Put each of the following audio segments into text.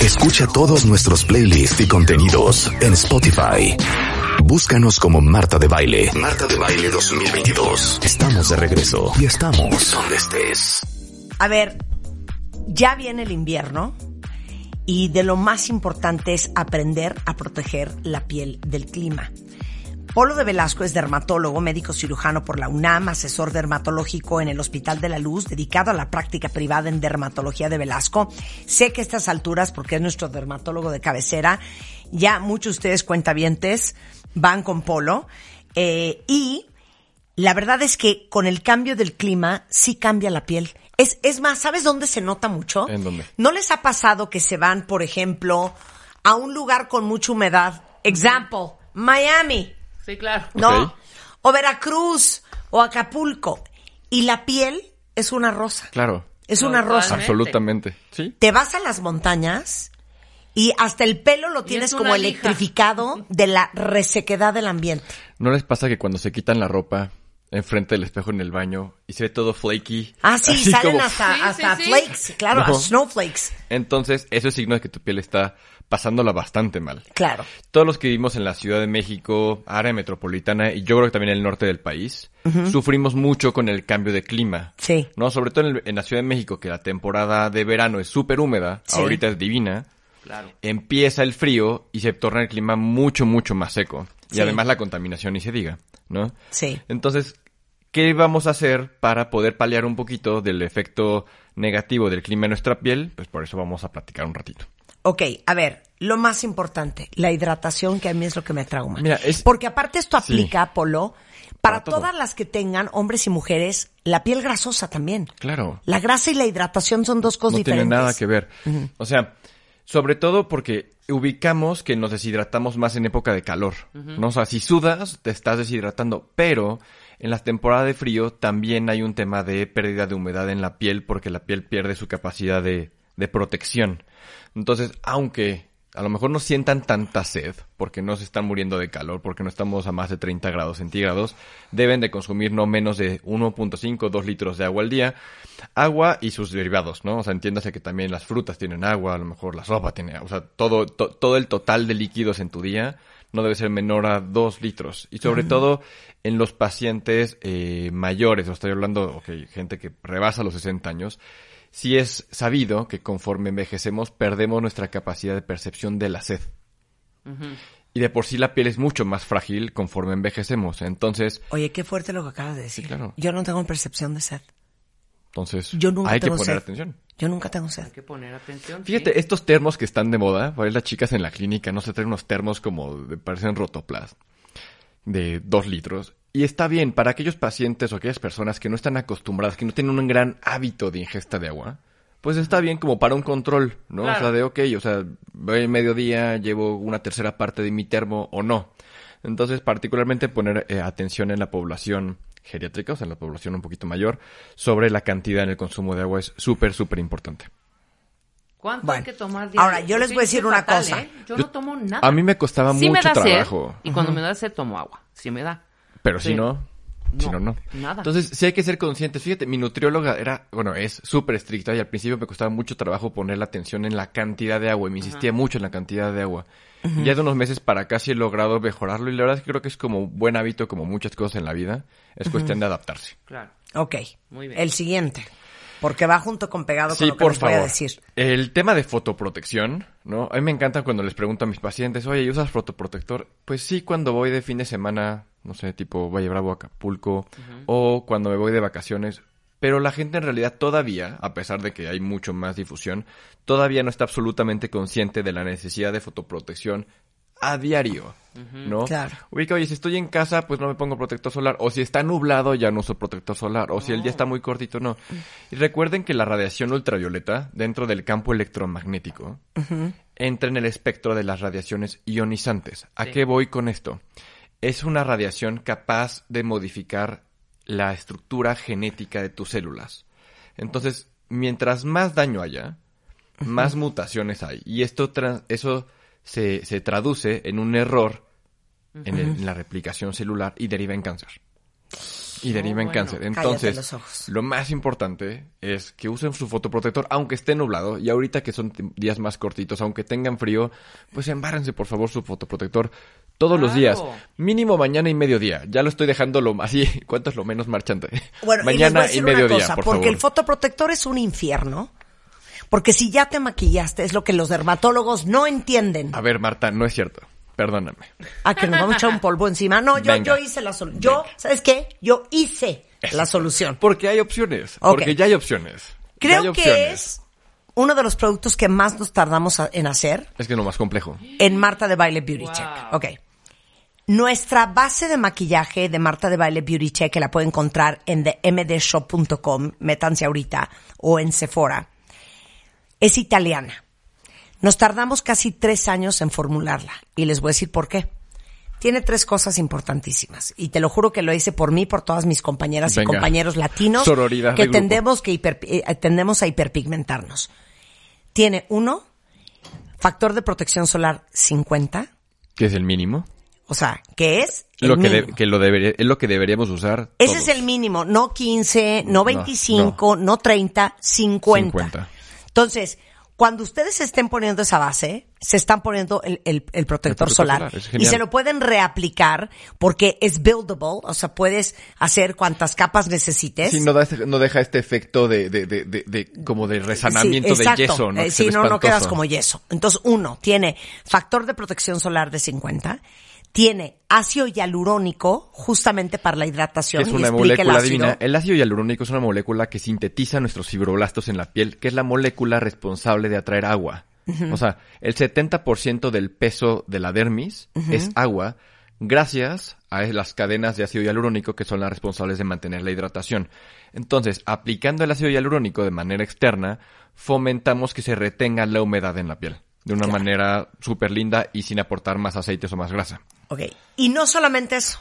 Escucha todos nuestros playlists y contenidos en Spotify. Búscanos como Marta de Baile. Marta de Baile 2022. Estamos de regreso y estamos donde estés. A ver, ya viene el invierno y de lo más importante es aprender a proteger la piel del clima. Polo de Velasco es dermatólogo, médico cirujano por la UNAM, asesor dermatológico en el Hospital de la Luz, dedicado a la práctica privada en dermatología de Velasco. Sé que a estas alturas, porque es nuestro dermatólogo de cabecera, ya muchos de ustedes cuentavientes van con Polo. Eh, y la verdad es que con el cambio del clima sí cambia la piel. Es, es más, ¿sabes dónde se nota mucho? ¿En dónde? ¿No les ha pasado que se van, por ejemplo, a un lugar con mucha humedad? Example, Miami. Sí, claro. ¿no? O Veracruz, o Acapulco. Y la piel es una rosa. Claro. Es una Totalmente. rosa. Absolutamente. Sí. Te vas a las montañas y hasta el pelo lo tienes es como lija. electrificado de la resequedad del ambiente. ¿No les pasa que cuando se quitan la ropa enfrente del espejo en el baño y se ve todo flaky? Ah, sí, así salen como- hasta, Sí, hasta sí, sí. flakes, claro, No. snowflakes. Entonces, eso es signo de que tu piel está pasándola bastante mal. Claro. Todos los que vivimos en la Ciudad de México, área metropolitana y yo creo que también en el norte del país, sufrimos mucho con el cambio de clima. Sí. No, sobre todo en, el- en la Ciudad de México, que la temporada de verano es súper húmeda, Sí. ahorita es divina. Claro. Empieza el frío y se torna el clima mucho, mucho más seco. Y Sí. además la contaminación ni se diga, ¿no? Sí. Entonces, ¿qué vamos a hacer para poder paliar un poquito del efecto negativo del clima en nuestra piel? Pues por eso vamos a platicar un ratito. Ok, a ver, lo más importante, la hidratación, que a mí es lo que me trauma. Mira, es- Porque aparte esto Sí. aplica, Polo, para, todas las que tengan, hombres y mujeres, la piel grasosa también. Claro. La grasa y la hidratación son dos cosas no diferentes. tiene nada que ver. O sea, sobre todo porque ubicamos que nos deshidratamos más en época de calor, ¿no? O sea, si sudas, te estás deshidratando, pero en las temporadas de frío también hay un tema de pérdida de humedad en la piel porque la piel pierde su capacidad de, de protección. Entonces, aunque a lo mejor no sientan tanta sed, porque no se están muriendo de calor, porque no estamos a más de 30 grados centígrados, deben de consumir no menos de 1.5, 2 litros de agua al día. Agua y sus derivados, ¿no? O sea, entiéndase que también las frutas tienen agua, a lo mejor la sopa tiene agua, o sea, todo, to- todo el total de líquidos en tu día no debe ser menor a 2 litros. Y sobre todo en los pacientes eh, mayores, o estoy hablando, ok, gente que rebasa los 60 años, sí es sabido que conforme envejecemos perdemos nuestra capacidad de percepción de la sed. Y de por sí la piel es mucho más frágil conforme envejecemos. Entonces, Oye, qué fuerte lo que acabas de decir. claro. Yo no tengo percepción de sed. entonces Yo nunca hay que poner sed. atención. Yo nunca tengo sed. Hay que poner atención. Fíjate, sí. estos termos que están de moda, para las chicas en la clínica, no se traen unos termos como de, parecen rotoplas, de dos litros. Y está bien, para aquellos pacientes o aquellas personas que no están acostumbradas, que no tienen un gran hábito de ingesta de agua, pues está bien como para un control, ¿no? Claro. O sea, de, ok, o sea, voy en mediodía, llevo una tercera parte de mi termo o no. Entonces, particularmente poner eh, atención en la población geriátrica, o sea, en la población un poquito mayor, sobre la cantidad en el consumo de agua es súper, súper importante. ¿Cuánto Bueno, hay que tomar diario? ahora, yo les Sí, voy a decir una fatal, cosa. ¿eh? Yo, Yo- no tomo nada. A mí me costaba sí mucho me da trabajo. Sed, y cuando me da sed tomo agua. Sí me da. Pero si no, si no, No, nada. Entonces, sí hay que ser conscientes. Fíjate, mi nutrióloga era, bueno, es súper estricta y al principio me costaba mucho trabajo poner la atención en la cantidad de agua y me insistía mucho en la cantidad de agua. Y Ya de unos meses para acá sí he logrado mejorarlo y la verdad es que creo que es como un buen hábito, como muchas cosas en la vida. Es cuestión de adaptarse. Claro. Ok. Muy bien. El siguiente. Porque va junto con pegado con Sí, lo que por les voy a favor. decir. El tema de fotoprotección, ¿no? A mí me encanta cuando les pregunto a mis pacientes, oye, ¿y ¿usas fotoprotector? Pues sí, cuando voy de fin de semana, no sé, tipo Valle Bravo, Acapulco, o cuando me voy de vacaciones. Pero la gente en realidad todavía, a pesar de que hay mucho más difusión, todavía no está absolutamente consciente de la necesidad de fotoprotección a diario, ¿no? Claro. Ubica, oye, si estoy en casa, pues no me pongo protector solar. O si está nublado, ya no uso protector solar. O si el día está muy cortito, no. Y recuerden que la radiación ultravioleta, dentro del campo electromagnético, entra en el espectro de las radiaciones ionizantes. ¿A Sí. qué voy con esto? Es una radiación capaz de modificar la estructura genética de tus células. Entonces, mientras más daño haya, más mutaciones hay. Y esto eso se, se traduce en un error en, el- en la replicación celular y deriva en cáncer. Y deriva en bueno. cáncer. Entonces, lo más importante es que usen su fotoprotector, aunque esté nublado. Y ahorita que son días más cortitos, aunque tengan frío, pues embárrense por favor su fotoprotector todos los días. Mínimo mañana y mediodía. Ya lo estoy dejando lo así. ¿Cuánto es lo menos marchante? Bueno, mañana y, decir mediodía, cosa, por porque favor. el fotoprotector es un infierno. Porque si ya te maquillaste, es lo que los dermatólogos no entienden. A ver, Marta, no es cierto. Perdóname. Ah, que nos vamos a echar un polvo encima. No, yo, Venga. yo hice la solución. Yo, ¿sabes qué? Yo hice la solución. Porque hay opciones. Porque ya hay opciones. Ya Creo hay que opciones. es uno de los productos que más nos tardamos a- en hacer Es que es lo más complejo. en Marta de Baile Beauty Wow. Check. Ok. Nuestra base de maquillaje de Marta de Baile Beauty Check, que la pueden encontrar en themdshop.com, métanse ahorita, o en Sephora, es italiana. Nos tardamos casi tres años en formularla y les voy a decir por qué. Tiene tres cosas importantísimas y te lo juro que lo hice por mí, por todas mis compañeras y compañeros latinos Sororidad que tendemos, que hiper- eh, tendemos a hiperpigmentarnos. Tiene uno, factor de protección solar 50, Que es el mínimo. o sea, que es el Lo que, de- que lo debería- es lo que deberíamos usar. Ese todos. es el mínimo, no 15, no 25, no, 30, 50. 50. Entonces, cuando ustedes estén poniendo esa base, se están poniendo el, el- el protector, protector solar, y se lo pueden reaplicar porque es buildable, o sea, puedes hacer cuantas capas necesites. Sí, no, da este- no deja este efecto de, de, de, de- de- como de resanamiento Sí, de yeso, ¿no? Eh, sí, no, no quedas como yeso. Entonces, uno, tiene factor de protección solar de 50, tiene ácido hialurónico justamente para la hidratación. Es y una explica el molécula ácido. divina. El ácido hialurónico es una molécula que sintetiza nuestros fibroblastos en la piel, que es la molécula responsable de atraer agua. O sea, el 70% del peso de la dermis es agua gracias a las cadenas de ácido hialurónico que son las responsables de mantener la hidratación. Entonces, aplicando el ácido hialurónico de manera externa, fomentamos que se retenga la humedad en la piel de una Claro. manera súper linda y sin aportar más aceites o más grasa. Ok. Y no solamente eso.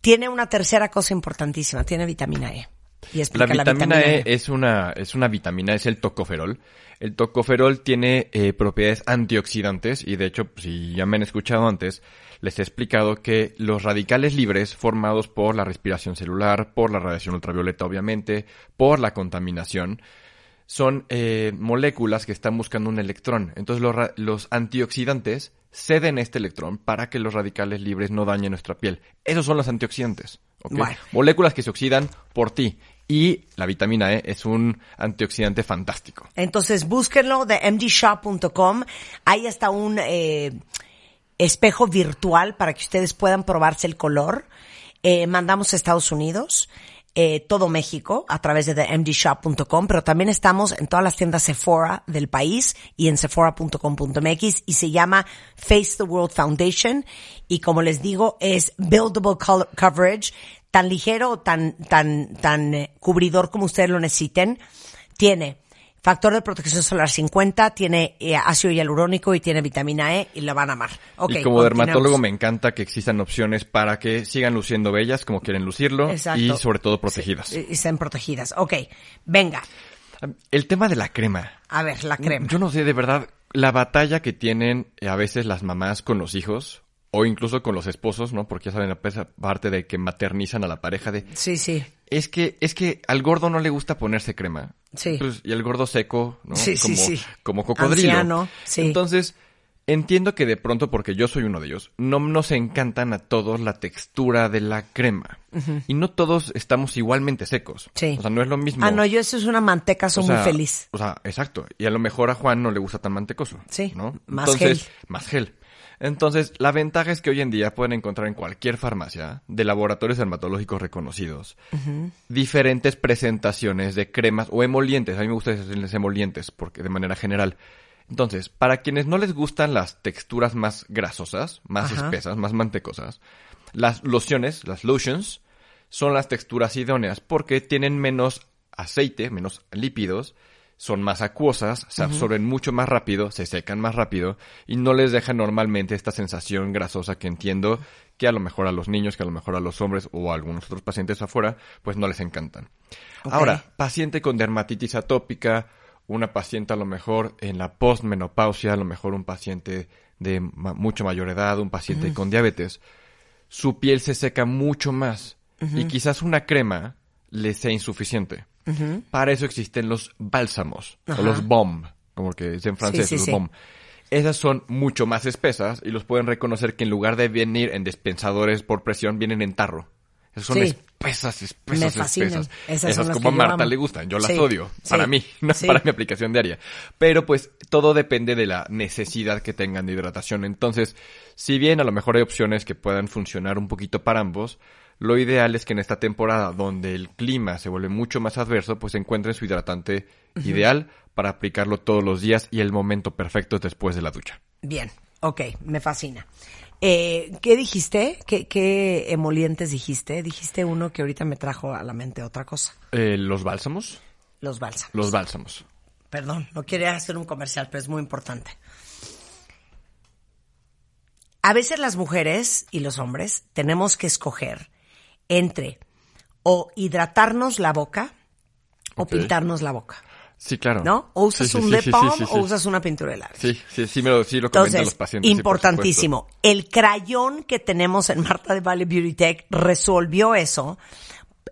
Tiene una tercera cosa importantísima. Tiene vitamina E. Y La explica vitamina, E es una, es una vitamina, es el tocoferol. El tocoferol tiene eh, propiedades antioxidantes y de hecho, si ya me han escuchado antes, les he explicado que los radicales libres formados por la respiración celular, por la radiación ultravioleta obviamente, por la contaminación, son eh, moléculas que están buscando un electrón. Entonces los, los antioxidantes ceden este electrón para que los radicales libres no dañen nuestra piel. Esos son los antioxidantes. Moléculas que se oxidan por ti. Y la vitamina E es un antioxidante fantástico. Entonces, búsquenlo de mdshop.com. Ahí está un eh, espejo virtual para que ustedes puedan probarse el color. Eh, mandamos a Estados Unidos, eh, todo México, a través de themdshop.com, pero también estamos en todas las tiendas Sephora del país y en sephora.com.mx y se llama Face the World Foundation y como les digo es buildable col- coverage, tan ligero, tan, tan, tan eh, cubridor como ustedes lo necesiten. Tiene factor de protección solar 50, tiene eh, ácido hialurónico y tiene vitamina E y la van a amar. Ok, y como dermatólogo me encanta que existan opciones para que sigan luciendo bellas como quieren lucirlo Exacto. y sobre todo protegidas. Sí, y estén protegidas. Ok, venga. El tema de la crema. A ver, la crema. Yo no sé, de verdad, la batalla que tienen a veces las mamás con los hijos o incluso con los esposos, ¿no? Porque ya saben, esa parte de que maternizan a la pareja de... Sí, sí. Es que, es que al gordo no le gusta ponerse crema. Sí. Pues, y el gordo seco, ¿no? Sí, sí, como, sí. como cocodrilo. Anciano, sí. Entonces, entiendo que de pronto, porque yo soy uno de ellos, no nos encantan a todos la textura de la crema. Y no todos estamos igualmente secos. Sí. O sea, no es lo mismo. Ah, no, yo eso es una manteca, soy O sea, muy feliz. O sea, exacto. Y a lo mejor a Juan no le gusta tan mantecoso. Sí, ¿no? más Entonces, gel. Más gel. Entonces, la ventaja es que hoy en día pueden encontrar en cualquier farmacia de laboratorios dermatológicos reconocidos diferentes presentaciones de cremas o emolientes. A mí me gusta decirles emolientes porque de manera general Entonces, para quienes no les gustan las texturas más grasosas, más Ajá. espesas, más mantecosas, las lociones, las lotions, son las texturas idóneas porque tienen menos aceite, menos lípidos, son más acuosas, se absorben mucho más rápido, se secan más rápido y no les dejan normalmente esta sensación grasosa que entiendo que a lo mejor a los niños, que a lo mejor a los hombres o a algunos otros pacientes afuera, pues no les encantan. Ahora, paciente con dermatitis atópica, una paciente a lo mejor en la postmenopausia, a lo mejor un paciente de ma- mucho mayor edad, un paciente con diabetes, su piel se seca mucho más y quizás una crema le sea insuficiente. Para eso existen los bálsamos o los BOM, como que es en francés, sí, los sí. BOM. Esas son mucho más espesas y los pueden reconocer que en lugar de venir en dispensadores por presión, vienen en tarro. Son Sí. espesas, espesas, Me fascinan. espesas. Esas como a Marta le gustan, yo las Sí, odio. sí, Para mí, no para mi aplicación diaria. Pero pues todo depende de la necesidad que tengan de hidratación. Entonces, si bien a lo mejor hay opciones que puedan funcionar un poquito para ambos, lo ideal es que en esta temporada donde el clima se vuelve mucho más adverso, pues encuentren su hidratante ideal para aplicarlo todos los días y el momento perfecto es después de la ducha. Bien, ok, me fascina. Eh, ¿Qué dijiste? ¿Qué, ¿Qué emolientes dijiste? Dijiste uno que ahorita me trajo a la mente otra cosa. Eh, ¿Los bálsamos? Los bálsamos. Los bálsamos. Perdón, no quería hacer un comercial, pero es muy importante. A veces las mujeres y los hombres tenemos que escoger entre o hidratarnos la boca o pintarnos la boca, Sí, claro. ¿no? O usas Sí, un sí, sí, o usas una pintura de labios. Sí, sí, sí me lo, sí lo comentan Entonces, los pacientes. importantísimo. el crayón que tenemos en Marta de Valle Beauty Tech resolvió eso.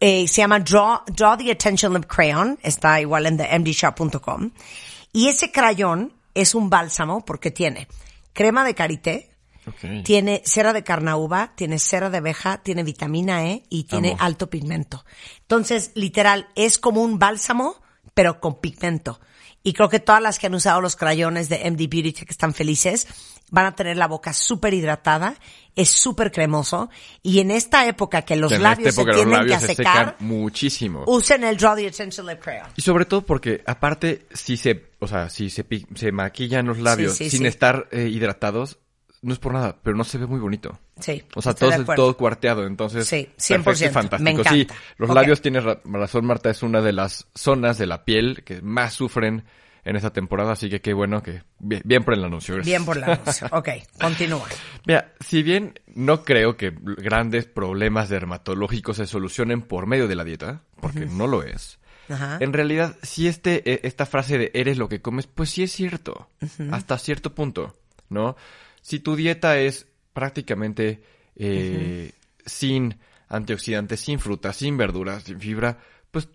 Eh, se llama Draw, Draw the Attention Lip Crayon. Está igual en themdshop.com. Y ese crayón es un bálsamo porque tiene crema de karité, tiene cera de carnauba, tiene cera de abeja, tiene vitamina E y tiene Amo. alto pigmento. Entonces, literal, es como un bálsamo, pero con pigmento. Y creo que todas las que han usado los crayones de MD Beauty Tech están felices. Van a tener la boca súper hidratada, es súper cremoso. Y en esta época que los En labios esta época se los tienden que se secar, secan muchísimo. usen el Draw the Attention Lip Crayon. Y sobre todo porque, aparte, si se, o sea, si se, se maquillan los labios Sí, sí, sin sí. estar eh, hidratados, no es por nada, pero no se ve muy bonito. Sí, O sea, todo, es todo cuarteado, entonces. Sí, perfecto 100%, y fantástico. me encanta. Sí, los labios tienes ra- razón, Marta, es una de las zonas de la piel que más sufren en esta temporada, así que qué bueno que, bien, bien por el anuncio. gracias. Bien por la anuncio. Ok, continúa. Mira, si bien no creo que grandes problemas dermatológicos se solucionen por medio de la dieta, porque no lo es, Ajá. en realidad, si este, eh, esta frase de eres lo que comes, pues sí es cierto, hasta cierto punto, ¿no? Si tu dieta es prácticamente eh, sin antioxidantes, sin frutas, sin verduras, sin fibra, pues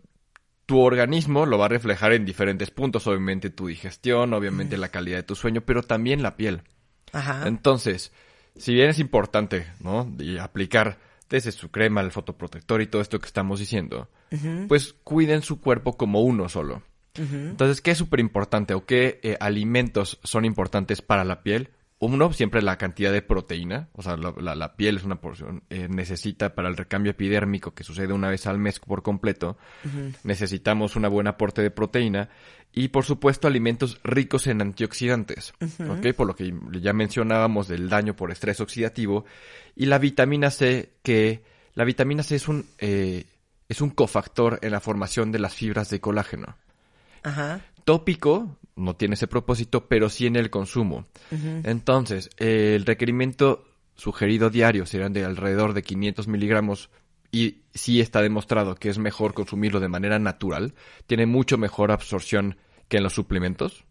tu organismo lo va a reflejar en diferentes puntos, obviamente tu digestión, obviamente la calidad de tu sueño, pero también la piel. Ajá. Entonces, si bien es importante, ¿no? Y aplicar desde su crema, el fotoprotector y todo esto que estamos diciendo, pues cuiden su cuerpo como uno solo. Entonces, ¿qué es súper importante o qué eh, alimentos son importantes para la piel? Uno, siempre la cantidad de proteína, o sea, la, la- la piel es una porción, eh, necesita para el recambio epidérmico que sucede una vez al mes por completo, necesitamos un buen aporte de proteína y, por supuesto, alimentos ricos en antioxidantes, ¿ok? Por lo que ya mencionábamos del daño por estrés oxidativo y la vitamina C, que la vitamina C es un, eh, es un cofactor en la formación de las fibras de colágeno Ajá. tópico no tiene ese propósito, pero sí en el consumo. Entonces, eh, el requerimiento sugerido diario serán de alrededor de 500 miligramos y sí está demostrado que es mejor consumirlo de manera natural. Tiene mucho mejor absorción que en los suplementos,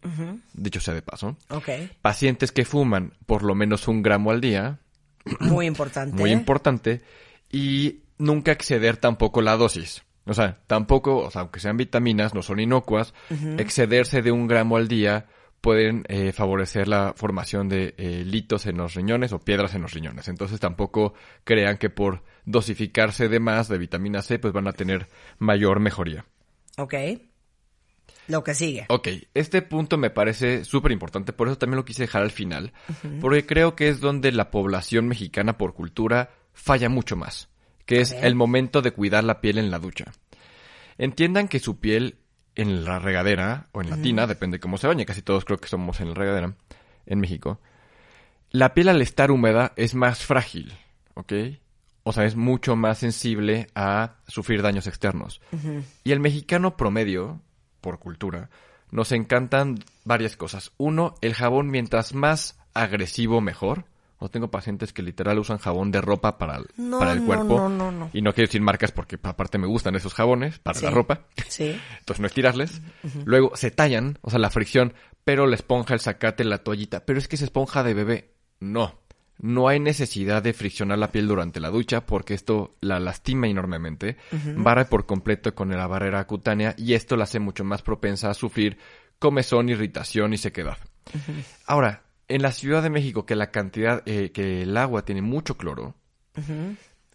dicho sea de paso. Pacientes que fuman por lo menos un gramo al día, Muy importante. muy importante, y nunca exceder tampoco la dosis. O sea, tampoco, o sea, aunque sean vitaminas, no son inocuas, excederse de un gramo al día pueden eh, favorecer la formación de eh, litos en los riñones o piedras en los riñones. Entonces tampoco crean que por dosificarse de más de vitamina C, pues van a tener mayor mejoría. Ok. Lo que sigue. Ok, este punto me parece súper importante, por eso también lo quise dejar al final, porque creo que es donde la población mexicana por cultura falla mucho más, que es el momento de cuidar la piel en la ducha. Entiendan que su piel en la regadera o en la tina, depende cómo se bañe, casi todos creo que somos en la regadera en México. La piel al estar húmeda es más frágil, ¿ok? O sea, es mucho más sensible a sufrir daños externos. Y el mexicano promedio, por cultura, nos encantan varias cosas. Uno, el jabón mientras más agresivo mejor. O tengo pacientes que literal usan jabón de ropa para el, No, para el no, cuerpo. no, no, no. Y no quiero decir marcas porque aparte me gustan esos jabones para Sí. la ropa. Sí. Entonces no estirarles. Luego se tallan, o sea, la fricción, pero la esponja, el zacate, la toallita. Pero es que es esponja de bebé. No. No hay necesidad de friccionar la piel durante la ducha porque esto la lastima enormemente. Barre por completo con la barrera cutánea y esto la hace mucho más propensa a sufrir comezón, irritación y sequedad. Ahora, en la Ciudad de México, que la cantidad, eh, que el agua tiene mucho cloro,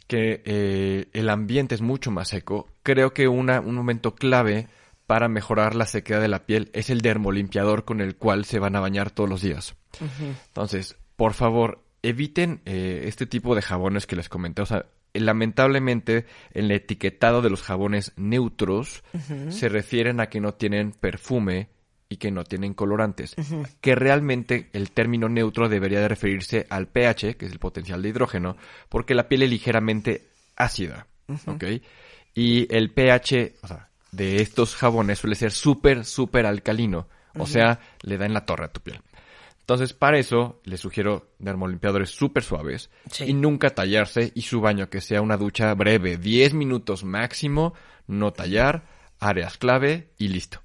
que eh, el ambiente es mucho más seco, creo que una, un momento clave para mejorar la sequedad de la piel es el dermolimpiador con el cual se van a bañar todos los días. Entonces, por favor, eviten eh, este tipo de jabones que les comenté. O sea, lamentablemente, el etiquetado de los jabones neutros se refieren a que no tienen perfume y que no tienen colorantes. Que realmente el término neutro debería de referirse al pH, que es el potencial de hidrógeno, porque la piel es ligeramente ácida. ¿Ok? Y el pH, o sea, de estos jabones suele ser súper, súper alcalino. O sea, le da en la torre a tu piel. Entonces, para eso, les sugiero dermolimpiadores súper suaves Sí. y nunca tallarse y su baño que sea una ducha breve, 10 minutos máximo, no tallar, áreas clave y listo.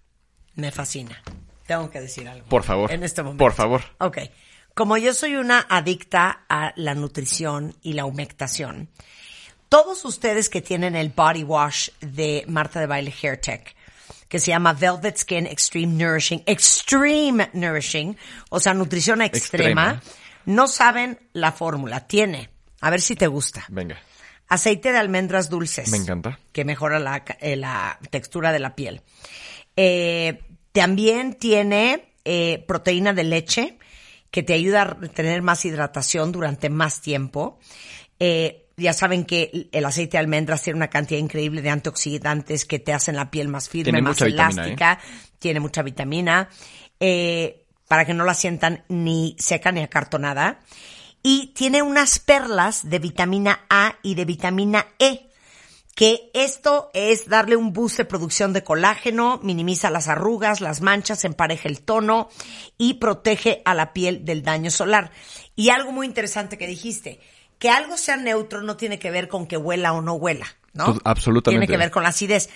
Me fascina. Tengo que decir algo. Por favor. En este momento. Por favor. Ok. Como yo soy una adicta a la nutrición y la humectación, todos ustedes que tienen el body wash de Marta de Baile Hair Tech, que se llama Velvet Skin Extreme Nourishing, Extreme Nourishing, o sea, nutrición extrema, Extrema. no saben la fórmula. Tiene, a ver si te gusta, Venga. aceite de almendras dulces. Me encanta. Que mejora la, eh, la textura de la piel. Eh, también tiene eh, proteína de leche que te ayuda a tener más hidratación durante más tiempo. Eh, ya saben que el aceite de almendras tiene una cantidad increíble de antioxidantes que te hacen la piel más firme, Tiene más vitamina, elástica. Tiene mucha vitamina. Eh, para que no la sientan ni seca ni acartonada. Y tiene unas perlas de vitamina A y de vitamina E que esto es darle un boost de producción de colágeno, minimiza las arrugas, las manchas, empareja el tono y protege a la piel del daño solar. Y algo muy interesante que dijiste, que algo sea neutro no tiene que ver con que huela o no huela, ¿no? Pues, absolutamente. Tiene que ver con la acidez.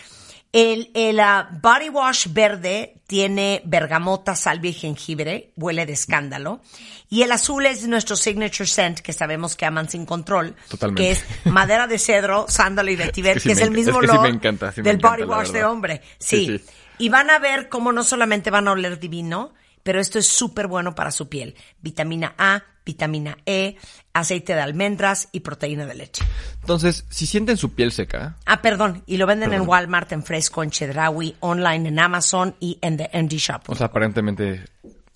El, el ah, body wash verde tiene bergamota, salvia y jengibre, huele de escándalo. Y el azul es nuestro signature scent, que sabemos que aman sin control. Totalmente. Que es madera de cedro, sándalo y vetiver, Es que que, sí es el mismo es que sí olor me encanta, sí me del encanta, body wash de hombre. Sí, Sí, sí. Y van a ver cómo no solamente van a oler divino, pero esto es súper bueno para su piel. Vitamina A, vitamina E, aceite de almendras y proteína de leche. Entonces, si sienten su piel seca, Ah, perdón, y lo venden en. Walmart, en Fresco, en Chedraui, online en Amazon y en The MD Shop. o sea, aparentemente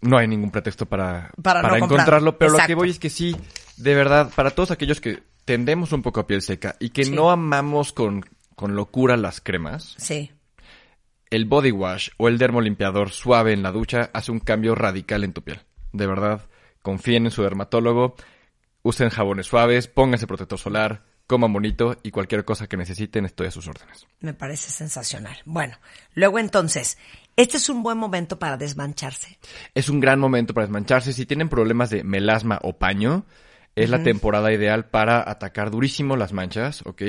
no hay ningún pretexto para, Para no comprarlo. encontrarlo, pero lo que voy es que sí, de verdad, para todos aquellos que tendemos un poco a piel seca y que Sí. no amamos con, con locura las cremas, Sí. el body wash o el dermolimpiador suave en la ducha hace un cambio radical en tu piel. De verdad, confíen en su dermatólogo, usen jabones suaves, pónganse protector solar, coman bonito y cualquier cosa que necesiten estoy a sus órdenes. Me parece sensacional. Bueno, luego entonces, este es un buen momento para desmancharse. Es un gran momento para desmancharse. Si tienen problemas de melasma o paño, es la temporada ideal para atacar durísimo las manchas, ¿ok?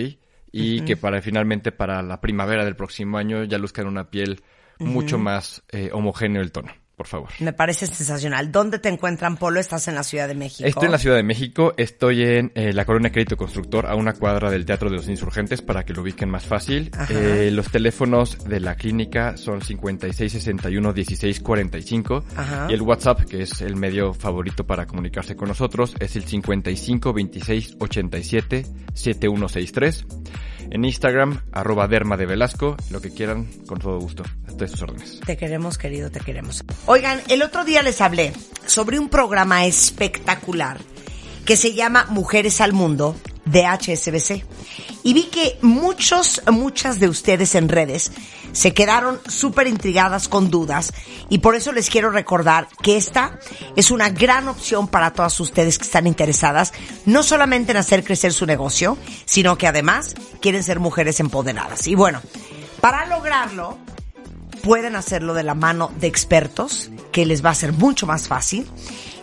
Y que para finalmente para la primavera del próximo año ya luzcan una piel mucho más eh, homogéneo el tono, por favor. Me parece sensacional. ¿Dónde te encuentran, Polo? Estás en la Ciudad de México. Estoy en la Ciudad de México, estoy en eh, la colonia Crédito Constructor, a una cuadra del Teatro de los Insurgentes, para que lo ubiquen más fácil. Eh, los teléfonos de la clínica son 5661-1645 Ajá. y el WhatsApp, que es el medio favorito para comunicarse con nosotros, es el 5526877163. En Instagram, arroba derma de Velasco, lo que quieran, con todo gusto. Estoy sus órdenes. Te queremos, querido, te queremos. Oigan, el otro día les hablé sobre un programa espectacular que se llama Mujeres al Mundo de HSBC. Y vi que muchos, muchas de ustedes en redes se quedaron súper intrigadas con dudas y por eso les quiero recordar que esta es una gran opción para todas ustedes que están interesadas, no solamente en hacer crecer su negocio, sino que además quieren ser mujeres empoderadas. Y bueno, para lograrlo, pueden hacerlo de la mano de expertos, que les va a ser mucho más fácil.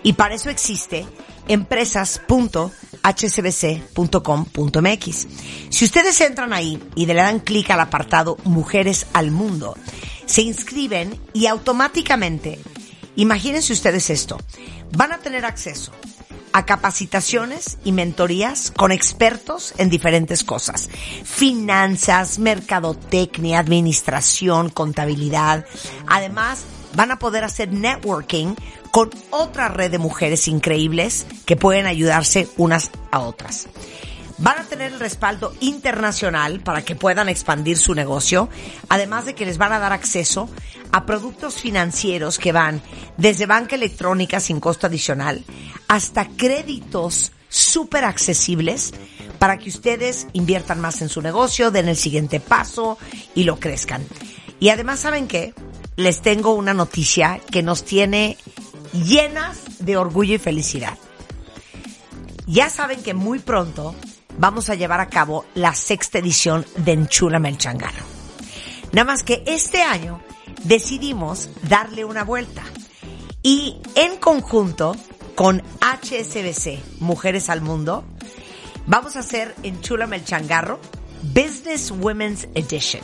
Y para eso existe empresas.hsbc.com.mx. Si ustedes entran ahí y le dan clic al apartado Mujeres al Mundo, se inscriben y automáticamente, imagínense ustedes esto, van a tener acceso a capacitaciones y mentorías con expertos en diferentes cosas. Finanzas, mercadotecnia, administración, contabilidad. Además, van a poder hacer networking con otra red de mujeres increíbles que pueden ayudarse unas a otras. Van a tener el respaldo internacional para que puedan expandir su negocio, además de que les van a dar acceso a productos financieros que van desde banca electrónica sin costo adicional hasta créditos súper accesibles para que ustedes inviertan más en su negocio, den el siguiente paso y lo crezcan. Y además, ¿saben qué? Les tengo una noticia que nos tiene llenas de orgullo y felicidad. Ya saben que muy pronto vamos a llevar a cabo la sexta edición de Enchúlame el Changarro. Nada más que este año decidimos darle una vuelta y en conjunto con HSBC Mujeres al Mundo vamos a hacer Enchúlame el Changarro Business Women's Edition.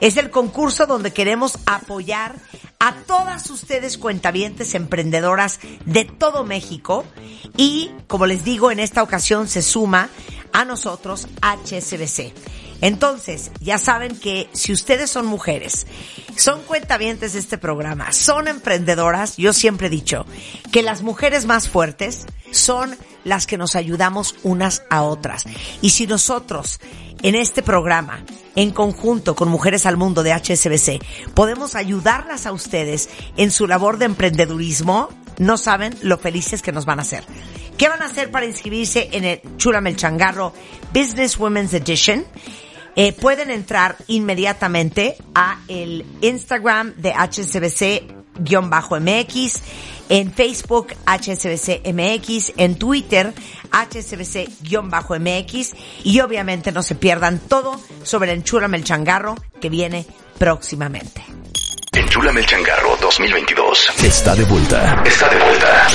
Es el concurso donde queremos apoyar a todas ustedes cuentavientes emprendedoras de todo México y, como les digo, en esta ocasión se suma a nosotros HSBC. Entonces, ya saben que si ustedes son mujeres, son cuentavientes de este programa, son emprendedoras, yo siempre he dicho que las mujeres más fuertes son las que nos ayudamos unas a otras. Y si nosotros en este programa, en conjunto con Mujeres al Mundo de HSBC, podemos ayudarlas a ustedes en su labor de emprendedurismo, no saben lo felices que nos van a hacer. ¿Qué van a hacer para inscribirse en el Chúrame el Changarro Business Women's Edition? Eh, pueden entrar inmediatamente a el Instagram de HSBC-MX, en Facebook HSBC-MX, en Twitter HSBC-MX y obviamente no se pierdan todo sobre el Enchúrame el Changarro que viene próximamente. Enchúlame el changarro 2022. Está de vuelta. Está de vuelta.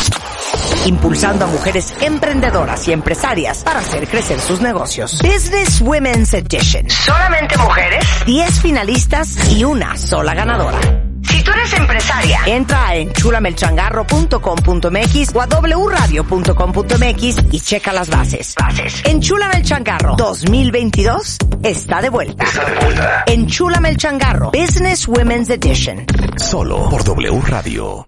Impulsando a mujeres emprendedoras y empresarias para hacer crecer sus negocios. Business Women's Edition. Solamente mujeres, 10 finalistas y una sola ganadora. Si tú eres empresaria, entra a enchulamelchangarro.com.mx o a wradio.com.mx y checa las bases. Bases. Enchúlame el changarro 2022 está de vuelta. Está de vuelta. Enchúlame el changarro Business Women's Edition. Solo por W Radio.